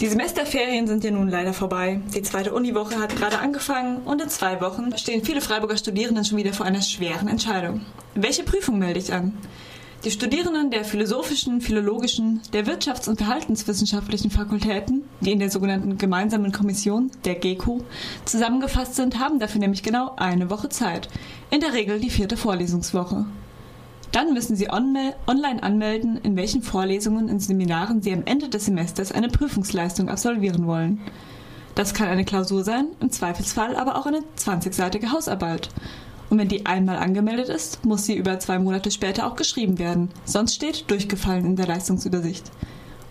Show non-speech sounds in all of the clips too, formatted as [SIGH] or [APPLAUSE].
Die Semesterferien sind ja nun leider vorbei. Die zweite Uniwoche hat gerade angefangen und in zwei Wochen stehen viele Freiburger Studierenden schon wieder vor einer schweren Entscheidung. Welche Prüfung melde ich an? Die Studierenden der philosophischen, philologischen, der Wirtschafts- und Verhaltenswissenschaftlichen Fakultäten, die in der sogenannten gemeinsamen Kommission, der GECO, zusammengefasst sind, haben dafür nämlich genau eine Woche Zeit. In der Regel die vierte Vorlesungswoche. Dann müssen Sie online anmelden, in welchen Vorlesungen und Seminaren Sie am Ende des Semesters eine Prüfungsleistung absolvieren wollen. Das kann eine Klausur sein, im Zweifelsfall aber auch eine 20-seitige Hausarbeit. Und wenn die einmal angemeldet ist, muss sie über zwei Monate später auch geschrieben werden. Sonst steht durchgefallen in der Leistungsübersicht.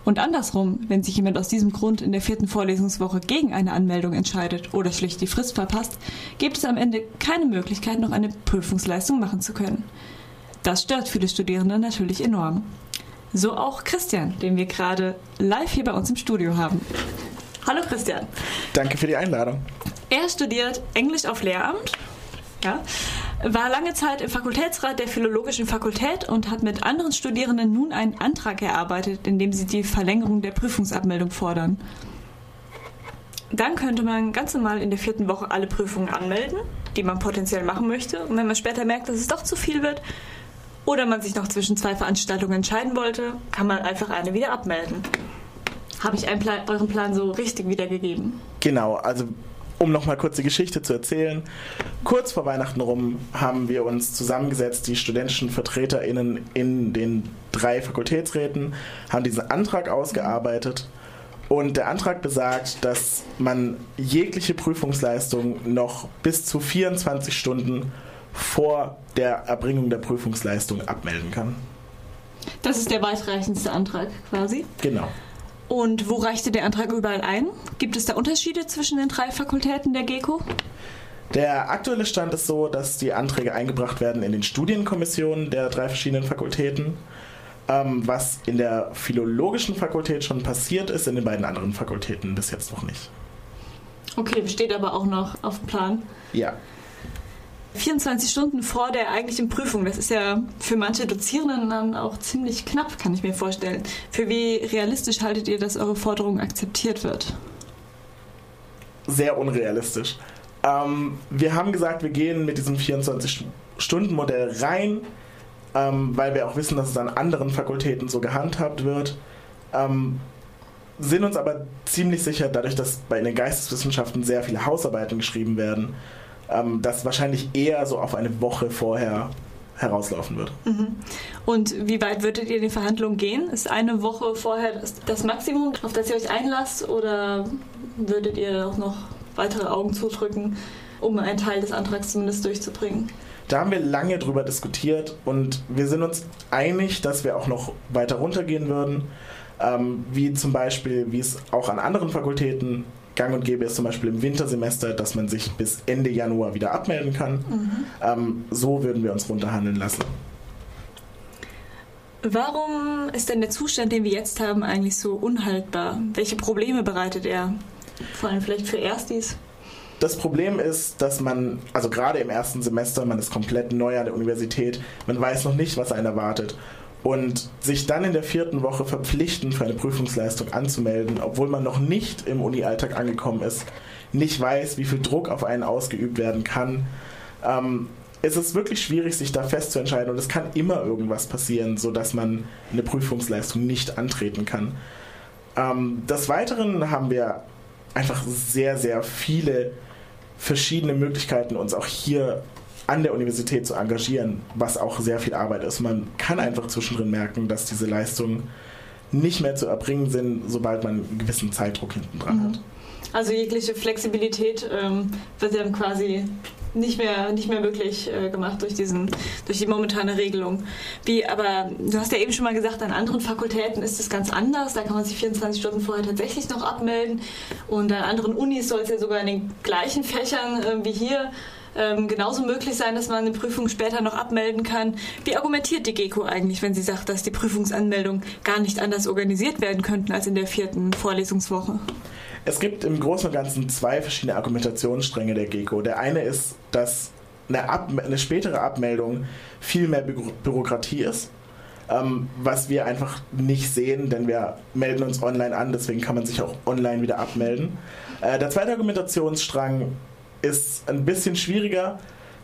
Und andersrum, wenn sich jemand aus diesem Grund in der vierten Vorlesungswoche gegen eine Anmeldung entscheidet oder schlicht die Frist verpasst, gibt es am Ende keine Möglichkeit, noch eine Prüfungsleistung machen zu können. Das stört viele Studierende natürlich enorm. So auch Christian, den wir gerade live hier bei uns im Studio haben. Hallo Christian. Danke für die Einladung. Er studiert Englisch auf Lehramt, ja, war lange Zeit im Fakultätsrat der Philologischen Fakultät und hat mit anderen Studierenden nun einen Antrag erarbeitet, in dem sie die Verlängerung der Prüfungsabmeldung fordern. Dann könnte man ganz normal in der vierten Woche alle Prüfungen anmelden, die man potenziell machen möchte. Und wenn man später merkt, dass es doch zu viel wird, oder man sich noch zwischen zwei Veranstaltungen entscheiden wollte, kann man einfach eine wieder abmelden. Habe ich Plan, euren Plan so richtig wiedergegeben? Genau, also um nochmal kurz die Geschichte zu erzählen. Kurz vor Weihnachten rum haben wir uns zusammengesetzt, die studentischen VertreterInnen in den drei Fakultätsräten, haben diesen Antrag ausgearbeitet. Und der Antrag besagt, dass man jegliche Prüfungsleistung noch bis zu 24 Stunden vor der Erbringung der Prüfungsleistung abmelden kann. Das ist der weitreichendste Antrag quasi. Genau. Und wo reichte der Antrag überall ein? Gibt es da Unterschiede zwischen den drei Fakultäten der GECO? Der aktuelle Stand ist so, dass die Anträge eingebracht werden in den Studienkommissionen der drei verschiedenen Fakultäten. Ähm, was in der philologischen Fakultät schon passiert ist, in den beiden anderen Fakultäten bis jetzt noch nicht. Okay, steht aber auch noch auf dem Plan. Ja. 24 Stunden vor der eigentlichen Prüfung, das ist ja für manche Dozierenden dann auch ziemlich knapp, kann ich mir vorstellen. Für wie realistisch haltet ihr, dass eure Forderung akzeptiert wird? Sehr unrealistisch. Ähm, wir haben gesagt, wir gehen mit diesem 24-Stunden-Modell rein, ähm, weil wir auch wissen, dass es an anderen Fakultäten so gehandhabt wird. Ähm, sind uns aber ziemlich sicher, dadurch, dass bei den Geisteswissenschaften sehr viele Hausarbeiten geschrieben werden, ähm, das wahrscheinlich eher so auf eine Woche vorher herauslaufen wird. Mhm. Und wie weit würdet ihr in die Verhandlungen gehen? Ist eine Woche vorher das, das, Maximum, auf das ihr euch einlasst, oder würdet ihr auch noch weitere Augen zudrücken, um einen Teil des Antrags zumindest durchzubringen? Da haben wir lange drüber diskutiert und wir sind uns einig, dass wir auch noch weiter runtergehen würden. Ähm, wie zum Beispiel, wie es auch an anderen Fakultäten gang und gäbe ist zum Beispiel im Wintersemester, dass man sich bis Ende Januar wieder abmelden kann. Mhm. Ähm, so würden wir uns runterhandeln lassen. Warum ist denn der Zustand, den wir jetzt haben, eigentlich so unhaltbar? Welche Probleme bereitet er? Vor allem vielleicht für Erstis? Das Problem ist, dass man, also gerade im ersten Semester, man ist komplett neu an der Universität, man weiß noch nicht, was einen erwartet und sich dann in der vierten Woche verpflichten, für eine Prüfungsleistung anzumelden, obwohl man noch nicht im Uni-Alltag angekommen ist, nicht weiß, wie viel Druck auf einen ausgeübt werden kann. Ähm, es ist wirklich schwierig, sich da festzuentscheiden und es kann immer irgendwas passieren, sodass man eine Prüfungsleistung nicht antreten kann. Ähm, des Weiteren haben wir einfach sehr, sehr viele verschiedene Möglichkeiten, uns auch hier an der Universität zu engagieren, was auch sehr viel Arbeit ist. Man kann einfach zwischendrin merken, dass diese Leistungen nicht mehr zu erbringen sind, sobald man einen gewissen Zeitdruck hinten dran mhm. hat. Also jegliche Flexibilität ähm, wird dann quasi nicht mehr, nicht mehr möglich äh, gemacht durch, diesen, durch die momentane Regelung. Wie, aber du hast ja eben schon mal gesagt, an anderen Fakultäten ist es ganz anders. Da kann man sich 24 Stunden vorher tatsächlich noch abmelden. Und an anderen Unis soll es ja sogar in den gleichen Fächern äh, wie hier ähm, genauso möglich sein, dass man eine Prüfung später noch abmelden kann. Wie argumentiert die GECO eigentlich, wenn sie sagt, dass die Prüfungsanmeldungen gar nicht anders organisiert werden könnten als in der vierten Vorlesungswoche? Es gibt im Großen und Ganzen zwei verschiedene Argumentationsstränge der GECO. Der eine ist, dass eine, Ab eine spätere Abmeldung viel mehr Bü Bürokratie ist. ähm, was wir einfach nicht sehen, denn wir melden uns online an, deswegen kann man sich auch online wieder abmelden. Äh, der zweite Argumentationsstrang ist ein bisschen schwieriger,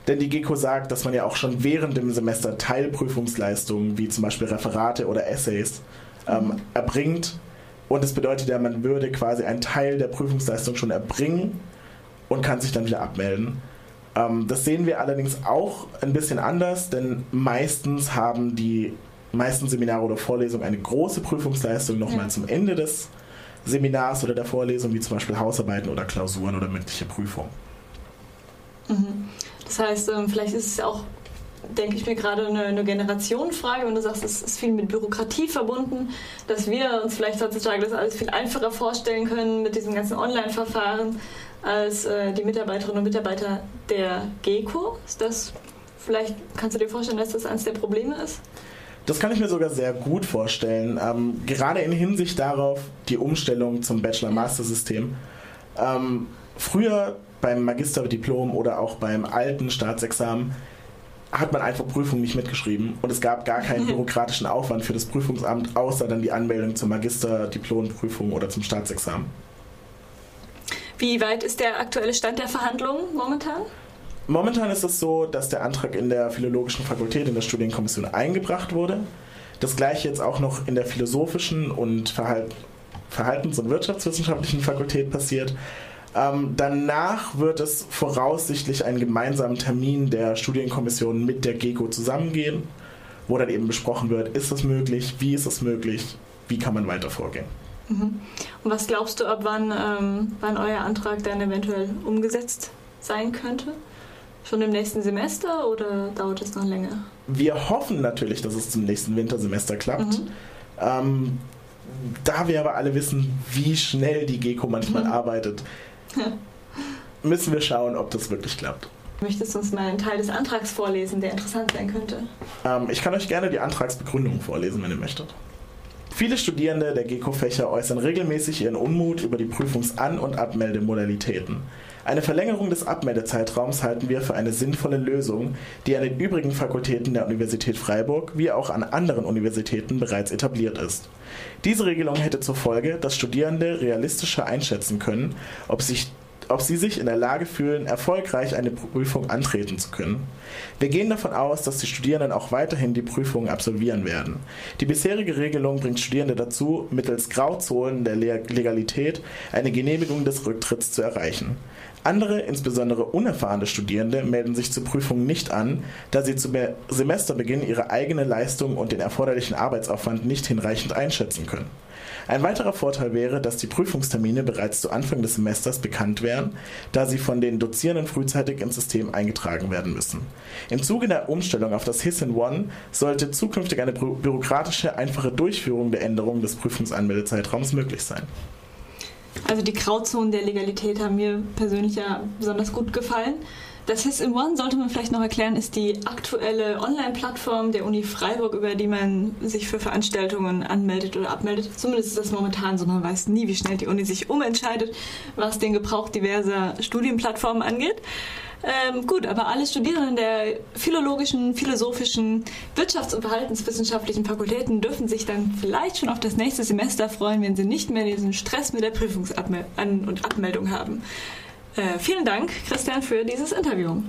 denn die GECO sagt, dass man ja auch schon während dem Semester Teilprüfungsleistungen, wie zum Beispiel Referate oder Essays, ähm, erbringt. Und das bedeutet ja, man würde quasi einen Teil der Prüfungsleistung schon erbringen und kann sich dann wieder abmelden. Ähm, das sehen wir allerdings auch ein bisschen anders, denn meistens haben die meisten Seminare oder Vorlesungen eine große Prüfungsleistung nochmal ja. zum Ende des Seminars oder der Vorlesung, wie zum Beispiel Hausarbeiten oder Klausuren oder mündliche Prüfungen. Mhm. Das heißt, ähm, vielleicht ist es auch, denke ich mir, gerade eine, eine Generationenfrage, wenn du sagst, es ist viel mit Bürokratie verbunden, dass wir uns vielleicht heutzutage das alles viel einfacher vorstellen können mit diesem ganzen Online-Verfahren als äh, die Mitarbeiterinnen und Mitarbeiter der GECO. Ist das vielleicht, kannst du dir vorstellen, dass das eines der Probleme ist? Das kann ich mir sogar sehr gut vorstellen. Ähm, gerade in Hinsicht darauf, die Umstellung zum Bachelor-Master-System. Ähm, früher beim Magisterdiplom oder auch beim alten Staatsexamen hat man einfach Prüfungen nicht mitgeschrieben und es gab gar keinen [LAUGHS] bürokratischen Aufwand für das Prüfungsamt, außer dann die Anmeldung zur Magisterdiplomprüfung oder zum Staatsexamen. Wie weit ist der aktuelle Stand der Verhandlungen momentan? Momentan ist es so, dass der Antrag in der Philologischen Fakultät in der Studienkommission eingebracht wurde. Das gleiche jetzt auch noch in der philosophischen und Verhaltens- und Wirtschaftswissenschaftlichen Fakultät passiert. Ähm, danach wird es voraussichtlich einen gemeinsamen Termin der Studienkommission mit der GECO zusammengehen, wo dann eben besprochen wird, ist das möglich, wie ist es möglich, wie kann man weiter vorgehen. Mhm. Und was glaubst du, ab wann, ähm, wann euer Antrag dann eventuell umgesetzt sein könnte? Schon im nächsten Semester oder dauert es noch länger? Wir hoffen natürlich, dass es zum nächsten Wintersemester klappt. Mhm. Ähm, da wir aber alle wissen, wie schnell die GECO manchmal mhm. arbeitet, [LAUGHS] müssen wir schauen, ob das wirklich klappt. Möchtest du uns mal einen Teil des Antrags vorlesen, der interessant sein könnte? Ähm, ich kann euch gerne die Antragsbegründung vorlesen, wenn ihr möchtet. Viele Studierende der GECO-Fächer äußern regelmäßig ihren Unmut über die Prüfungsan- und Abmeldemodalitäten. Eine Verlängerung des Abmeldezeitraums halten wir für eine sinnvolle Lösung, die an den übrigen Fakultäten der Universität Freiburg wie auch an anderen Universitäten bereits etabliert ist. Diese Regelung hätte zur Folge, dass Studierende realistischer einschätzen können, ob sich ob sie sich in der Lage fühlen, erfolgreich eine Prüfung antreten zu können. Wir gehen davon aus, dass die Studierenden auch weiterhin die Prüfungen absolvieren werden. Die bisherige Regelung bringt Studierende dazu, mittels Grauzonen der Legalität eine Genehmigung des Rücktritts zu erreichen. Andere, insbesondere unerfahrene Studierende, melden sich zur Prüfung nicht an, da sie zu Semesterbeginn ihre eigene Leistung und den erforderlichen Arbeitsaufwand nicht hinreichend einschätzen können. Ein weiterer Vorteil wäre, dass die Prüfungstermine bereits zu Anfang des Semesters bekannt wären, da sie von den Dozierenden frühzeitig ins System eingetragen werden müssen. Im Zuge der Umstellung auf das HIS in One sollte zukünftig eine bürokratische, einfache Durchführung der Änderungen des Prüfungsanmeldezeitraums möglich sein. Also die Grauzonen der Legalität haben mir persönlich ja besonders gut gefallen. Das HIS in One sollte man vielleicht noch erklären, ist die aktuelle Online-Plattform der Uni Freiburg, über die man sich für Veranstaltungen anmeldet oder abmeldet. Zumindest ist das momentan so. Man weiß nie, wie schnell die Uni sich umentscheidet, was den Gebrauch diverser Studienplattformen angeht. Ähm, gut, aber alle Studierenden der philologischen, philosophischen, wirtschafts- und verhaltenswissenschaftlichen Fakultäten dürfen sich dann vielleicht schon auf das nächste Semester freuen, wenn sie nicht mehr diesen Stress mit der Prüfungsan- und Abmeldung haben. Äh, vielen Dank, Christian, für dieses Interview.